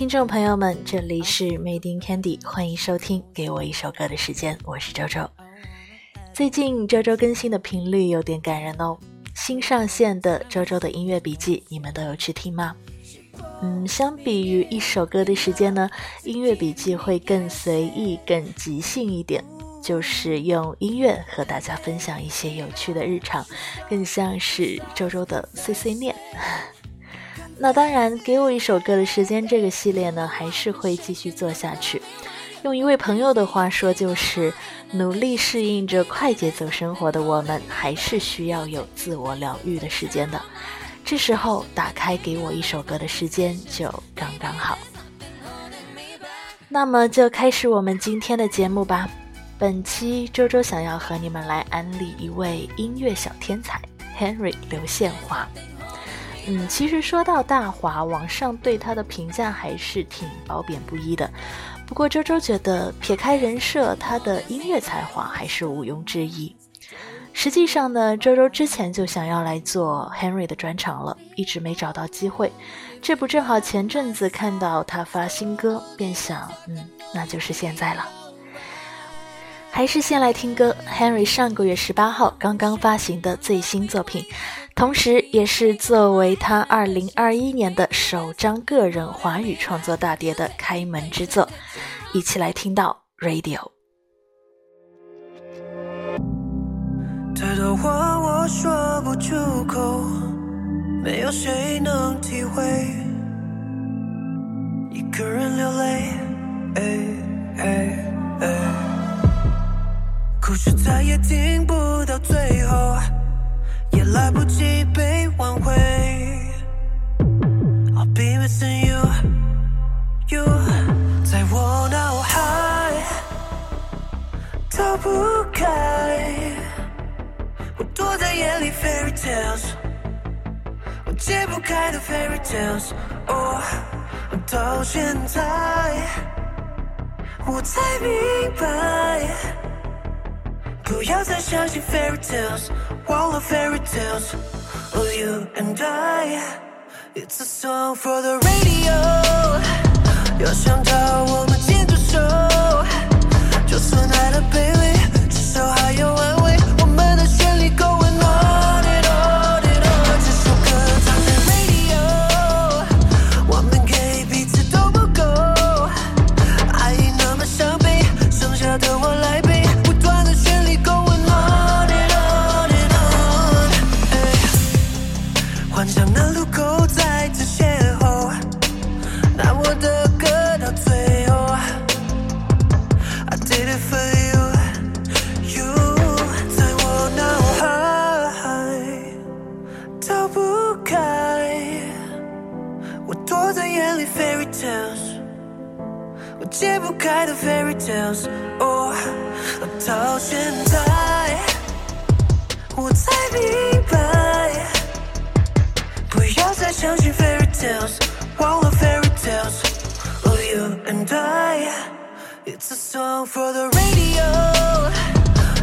听众朋友们，这里是 Made in Candy，欢迎收听《给我一首歌的时间》，我是周周。最近周周更新的频率有点感人哦，新上线的周周的音乐笔记，你们都有去听吗？嗯，相比于一首歌的时间呢，音乐笔记会更随意、更即兴一点，就是用音乐和大家分享一些有趣的日常，更像是周周的碎碎念。那当然，给我一首歌的时间这个系列呢，还是会继续做下去。用一位朋友的话说，就是努力适应着快节奏生活的我们，还是需要有自我疗愈的时间的。这时候，打开给我一首歌的时间就刚刚好。那么，就开始我们今天的节目吧。本期周周想要和你们来安利一位音乐小天才 Henry 刘宪华。嗯，其实说到大华，网上对他的评价还是挺褒贬不一的。不过周周觉得，撇开人设，他的音乐才华还是毋庸置疑。实际上呢，周周之前就想要来做 Henry 的专场了，一直没找到机会。这不正好前阵子看到他发新歌，便想，嗯，那就是现在了。还是先来听歌，Henry 上个月十八号刚刚发行的最新作品。同时，也是作为他二零二一年的首张个人华语创作大碟的开门之作，一起来听到《Radio》。太多话我说不出口，没有谁能体会，一个人流泪，故事再也听不到最后。也来不及被挽回。I'll be missing you, you，在我脑海逃不开。我躲在夜里 fairy tales，我解不开的 fairy tales。Oh，，到现在我才明白。不要再相信 fairy tales，忘了 fairy tales of you and I。It's a song for the radio。要想到我们 幻想的路口再次邂逅，那我的歌到最后，I did it for you。you 在我脑海，逃不开，我躲在眼里，fairy tales。我解不开的 fairy tales。oh，到现在我才明白。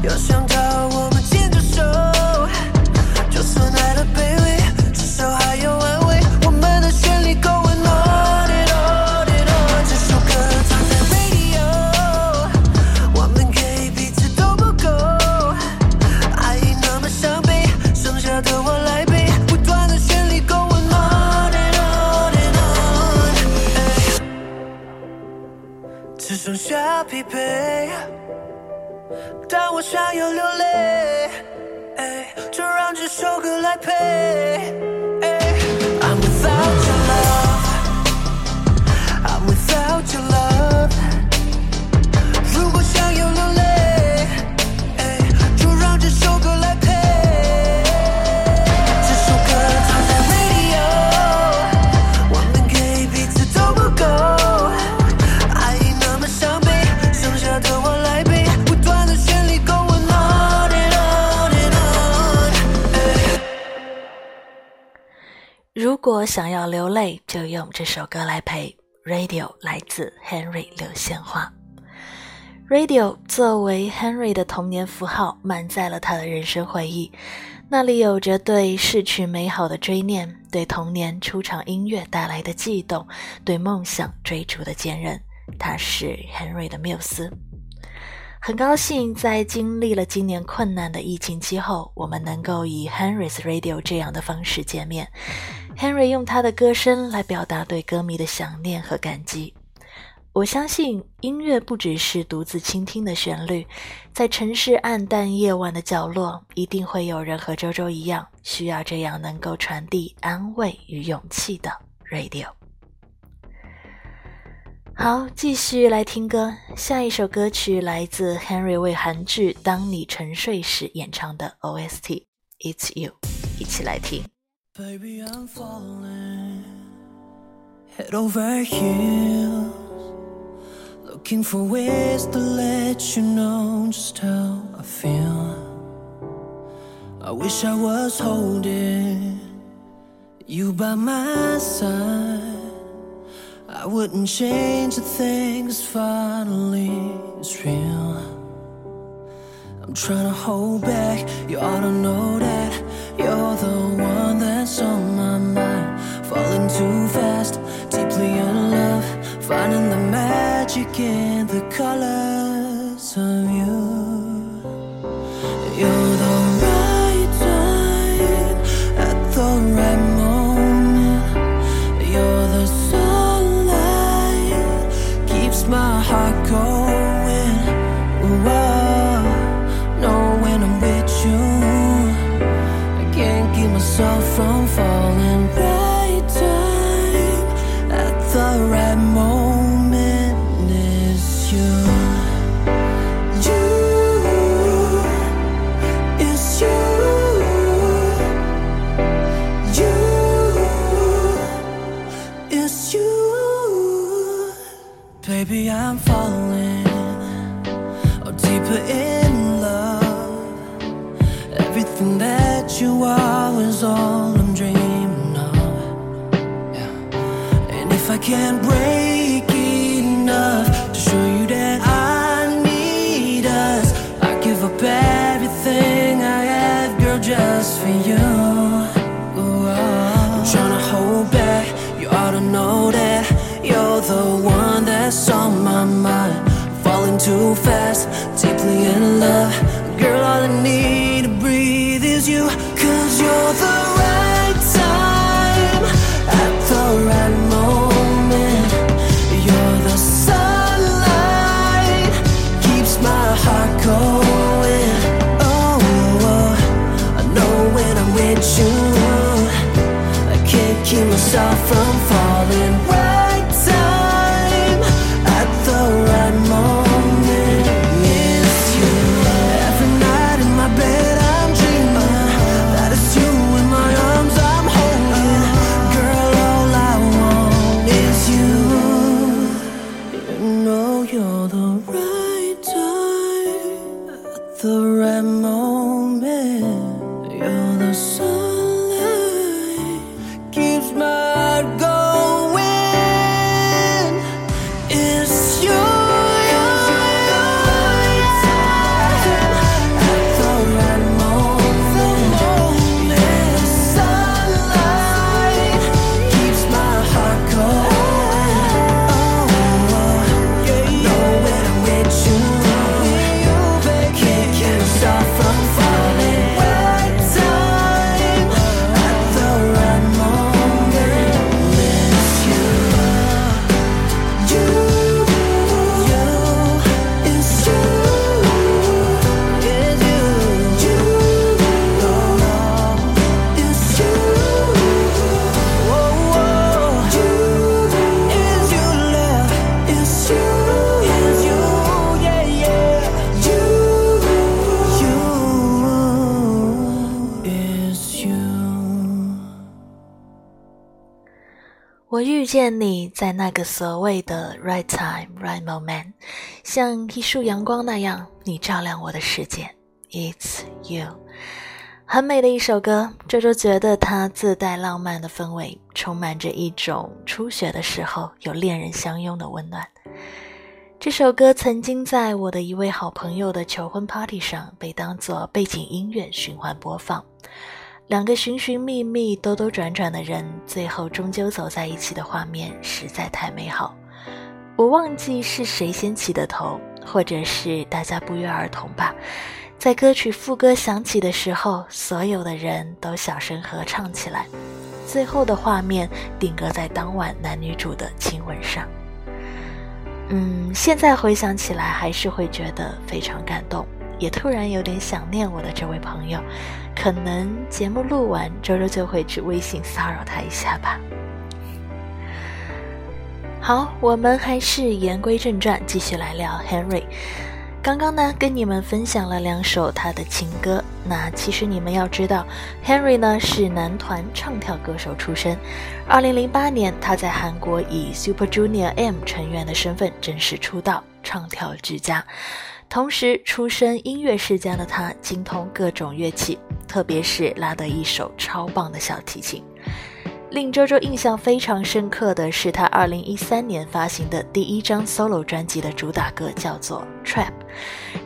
如果想 想要流泪，就用这首歌来陪。Radio 来自 Henry 刘宪华。Radio 作为 Henry 的童年符号，满载了他的人生回忆。那里有着对逝去美好的追念，对童年出场音乐带来的悸动，对梦想追逐的坚韧。他是 Henry 的缪斯。很高兴在经历了今年困难的疫情期后，我们能够以 Henry's Radio 这样的方式见面。Henry 用他的歌声来表达对歌迷的想念和感激。我相信音乐不只是独自倾听的旋律，在城市暗淡夜晚的角落，一定会有人和周周一样，需要这样能够传递安慰与勇气的 radio。好，继续来听歌，下一首歌曲来自 Henry 为韩剧《当你沉睡时》演唱的 OST "It's You"，一起来听。Baby, I'm falling head over heels. Looking for ways to let you know just how I feel. I wish I was holding you by my side. I wouldn't change a thing, cause finally it's real. I'm trying to hold back, you ought to know that you're the one too fast, deeply in love, finding the magic in the colors too fast, deeply in love. Girl, all I need to breathe is you. 我遇见你在那个所谓的 right time, right moment，像一束阳光那样，你照亮我的世界。It's you，很美的一首歌。周周觉得它自带浪漫的氛围，充满着一种初雪的时候有恋人相拥的温暖。这首歌曾经在我的一位好朋友的求婚 party 上被当作背景音乐循环播放。两个寻寻觅觅、兜兜转转的人，最后终究走在一起的画面实在太美好。我忘记是谁先起的头，或者是大家不约而同吧。在歌曲副歌响起的时候，所有的人都小声合唱起来。最后的画面定格在当晚男女主的亲吻上。嗯，现在回想起来还是会觉得非常感动，也突然有点想念我的这位朋友。可能节目录完，周周就会去微信骚扰他一下吧。好，我们还是言归正传，继续来聊 Henry。刚刚呢，跟你们分享了两首他的情歌。那其实你们要知道，Henry 呢是男团唱跳歌手出身。二零零八年，他在韩国以 Super Junior M 成员的身份正式出道，唱跳俱佳。同时，出身音乐世家的他，精通各种乐器，特别是拉得一手超棒的小提琴。令周周印象非常深刻的是，他二零一三年发行的第一张 solo 专辑的主打歌叫做《Trap》。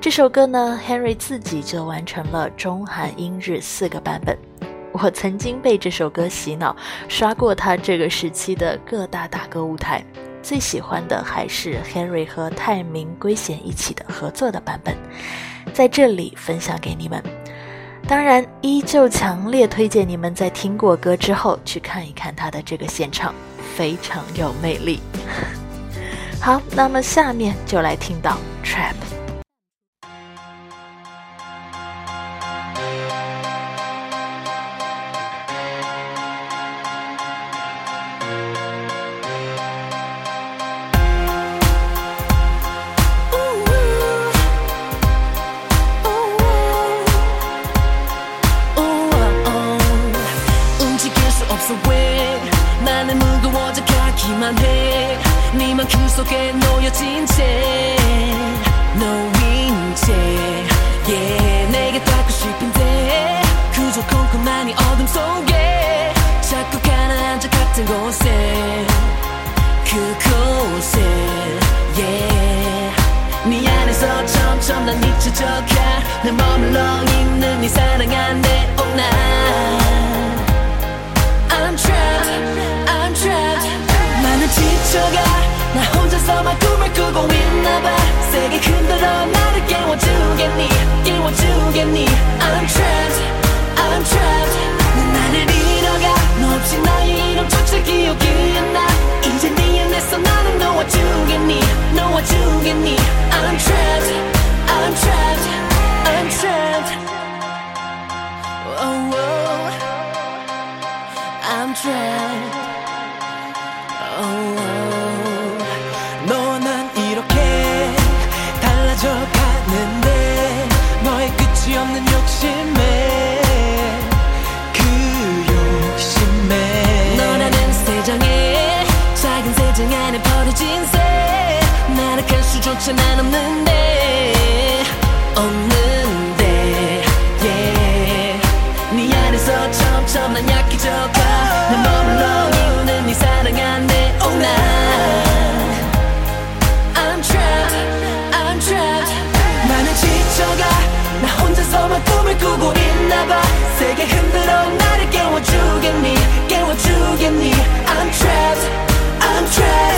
这首歌呢，Henry 自己就完成了中韩英日四个版本。我曾经被这首歌洗脑，刷过他这个时期的各大打歌舞台。最喜欢的还是 Henry 和泰明圭贤一起的合作的版本，在这里分享给你们。当然，依旧强烈推荐你们在听过歌之后去看一看他的这个现场，非常有魅力。好，那么下面就来听到 Trap。 내 머물러 있는 네 사랑한 내 온난 I'm trapped I'm trapped. 나는 지쳐가 나 꾸고 있나봐. 세게 흔들어 나를 깨워주겠니? 깨워주겠니? I'm trapped 수조차 난 없는데 없는 점점 난 약해져가 내 머물러 이유는 네 사랑한 내 오난. I'm trapped I'm trapped. 나는 지쳐가 나 혼자서만 꿈을 꾸고 있나봐. 세게 흔들어 나를 깨워주겠니 깨워주겠니. I'm trapped I'm trapped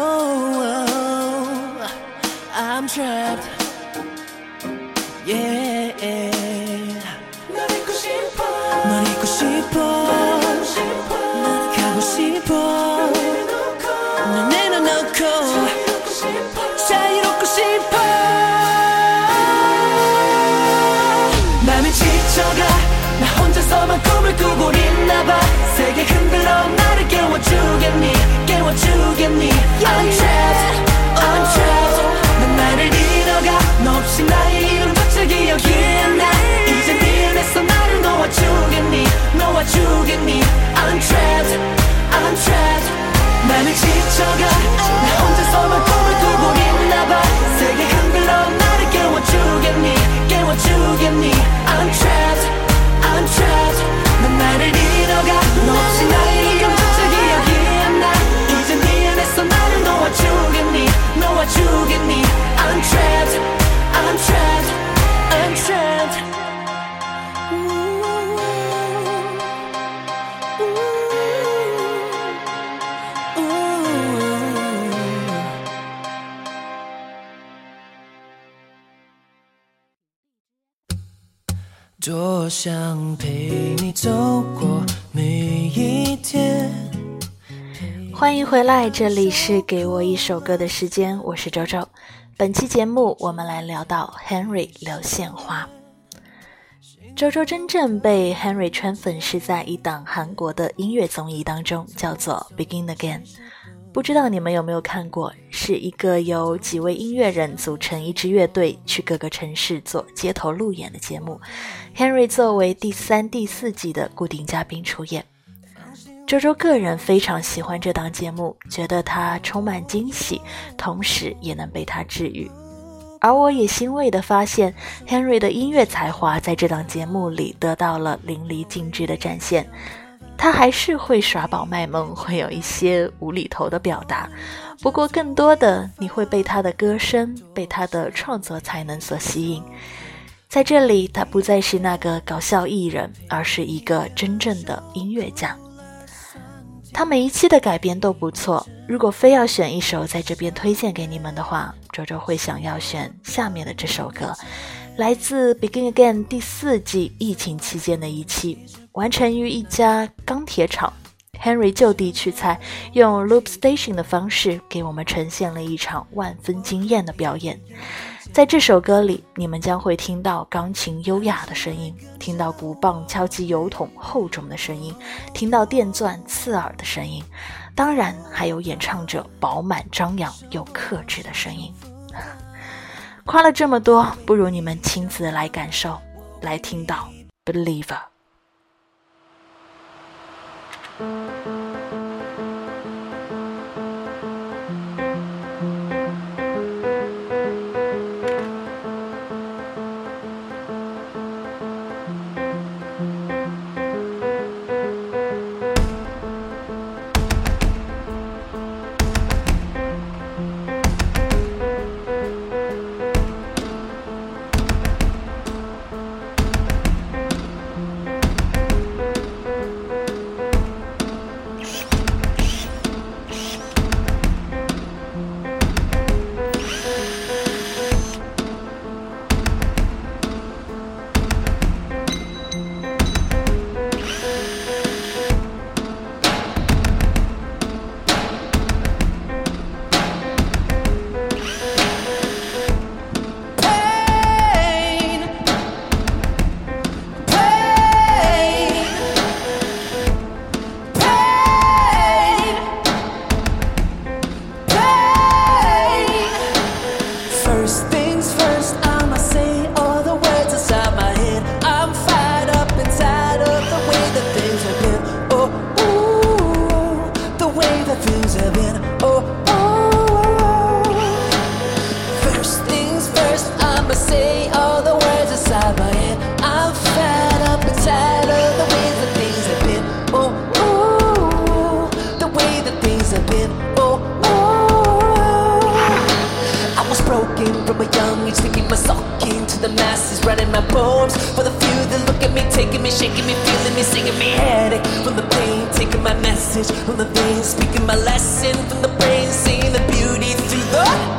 Oh, oh I'm trapped. Yeah. 널 잊고 싶어. 널 잊고 싶어. 맘이 지쳐가 나 혼자서만 꿈을 꾸고 있나봐. 세게 흔들어 나를 깨워주겠니 깨워주겠니 I'm trapped I'm trapped 난 나를 잃어가 너 없이 나의 多想陪你走过每一天。欢迎回来，这里是给我一首歌的时间，我是周周。本期节目我们来聊到 Henry 刘宪华。周周真正被 Henry 圈粉是在一档韩国的音乐综艺当中，叫做《Begin Again》。不知道你们有没有看过？是一个由几位音乐人组成一支乐队，去各个城市做街头路演的节目。Henry 作为第三、第四季的固定嘉宾出演。周周个人非常喜欢这档节目，觉得它充满惊喜，同时也能被它治愈。而我也欣慰地发现，Henry 的音乐才华在这档节目里得到了淋漓尽致的展现。他还是会耍宝卖萌，会有一些无厘头的表达，不过更多的你会被他的歌声、被他的创作才能所吸引。在这里，他不再是那个搞笑艺人，而是一个真正的音乐家。他每一期的改编都不错。如果非要选一首在这边推荐给你们的话，周周会想要选下面的这首歌，来自《Begin Again》第四季疫情期间的一期。完成于一家钢铁厂，Henry 就地取材，用 loop station 的方式给我们呈现了一场万分惊艳的表演。在这首歌里，你们将会听到钢琴优雅的声音，听到鼓棒敲击油桶厚重的声音，听到电钻刺耳的声音，当然还有演唱者饱满张扬又克制的声音。夸了这么多，不如你们亲自来感受，来听到 Believer。writing my poems for the few that look at me, taking me, shaking me, feeling me, singing me headache. From the pain, taking my message. From the veins, speaking my lesson. From the brain, seeing the beauty through the.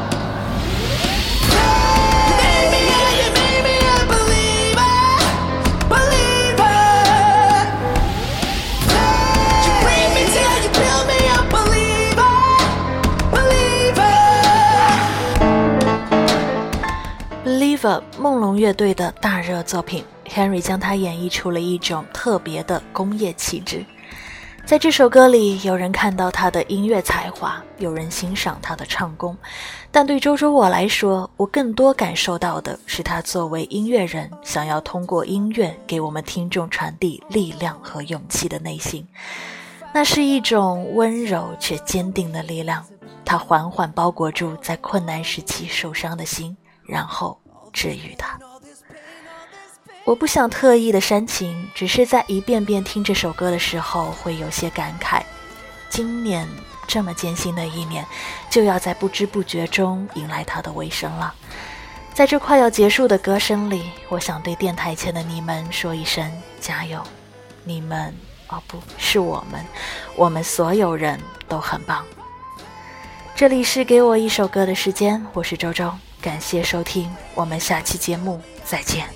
梦龙乐队的大热作品，Henry 将它演绎出了一种特别的工业气质。在这首歌里，有人看到他的音乐才华，有人欣赏他的唱功，但对周周我来说，我更多感受到的是他作为音乐人想要通过音乐给我们听众传递力量和勇气的内心。那是一种温柔却坚定的力量，它缓缓包裹住在困难时期受伤的心，然后。治愈他。我不想特意的煽情，只是在一遍遍听这首歌的时候，会有些感慨。今年这么艰辛的一年，就要在不知不觉中迎来它的尾声了。在这快要结束的歌声里，我想对电台前的你们说一声加油！你们，哦，不是我们，我们所有人都很棒。这里是给我一首歌的时间，我是周周。感谢收听，我们下期节目再见。